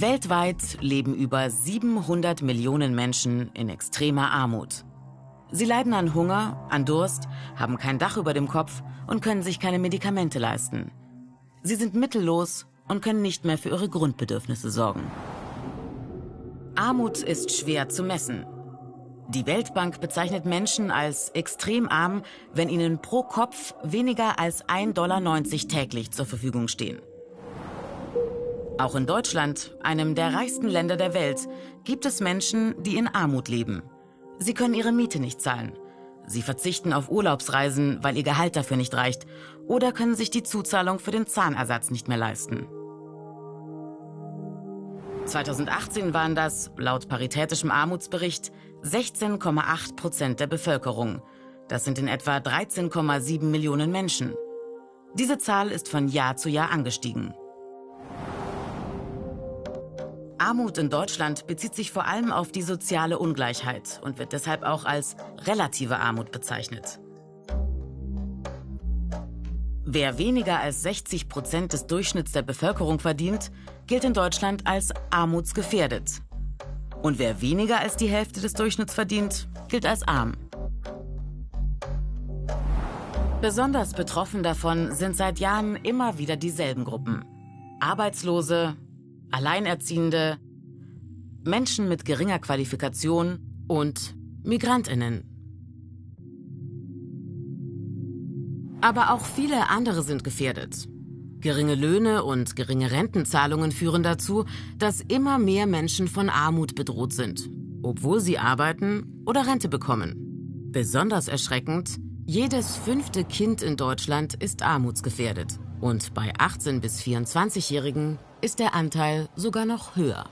Weltweit leben über 700 Millionen Menschen in extremer Armut. Sie leiden an Hunger, an Durst, haben kein Dach über dem Kopf und können sich keine Medikamente leisten. Sie sind mittellos und können nicht mehr für ihre Grundbedürfnisse sorgen. Armut ist schwer zu messen. Die Weltbank bezeichnet Menschen als extrem arm, wenn ihnen pro Kopf weniger als 1,90 Dollar täglich zur Verfügung stehen. Auch in Deutschland, einem der reichsten Länder der Welt, gibt es Menschen, die in Armut leben. Sie können ihre Miete nicht zahlen. Sie verzichten auf Urlaubsreisen, weil ihr Gehalt dafür nicht reicht, oder können sich die Zuzahlung für den Zahnersatz nicht mehr leisten. 2018 waren das, laut Paritätischem Armutsbericht, 16,8 Prozent der Bevölkerung. Das sind in etwa 13,7 Millionen Menschen. Diese Zahl ist von Jahr zu Jahr angestiegen. Armut in Deutschland bezieht sich vor allem auf die soziale Ungleichheit und wird deshalb auch als relative Armut bezeichnet. Wer weniger als 60 Prozent des Durchschnitts der Bevölkerung verdient, gilt in Deutschland als armutsgefährdet. Und wer weniger als die Hälfte des Durchschnitts verdient, gilt als arm. Besonders betroffen davon sind seit Jahren immer wieder dieselben Gruppen. Arbeitslose, Alleinerziehende, Menschen mit geringer Qualifikation und Migrantinnen. Aber auch viele andere sind gefährdet. Geringe Löhne und geringe Rentenzahlungen führen dazu, dass immer mehr Menschen von Armut bedroht sind, obwohl sie arbeiten oder Rente bekommen. Besonders erschreckend, jedes fünfte Kind in Deutschland ist armutsgefährdet. Und bei 18- bis 24-Jährigen ist der Anteil sogar noch höher.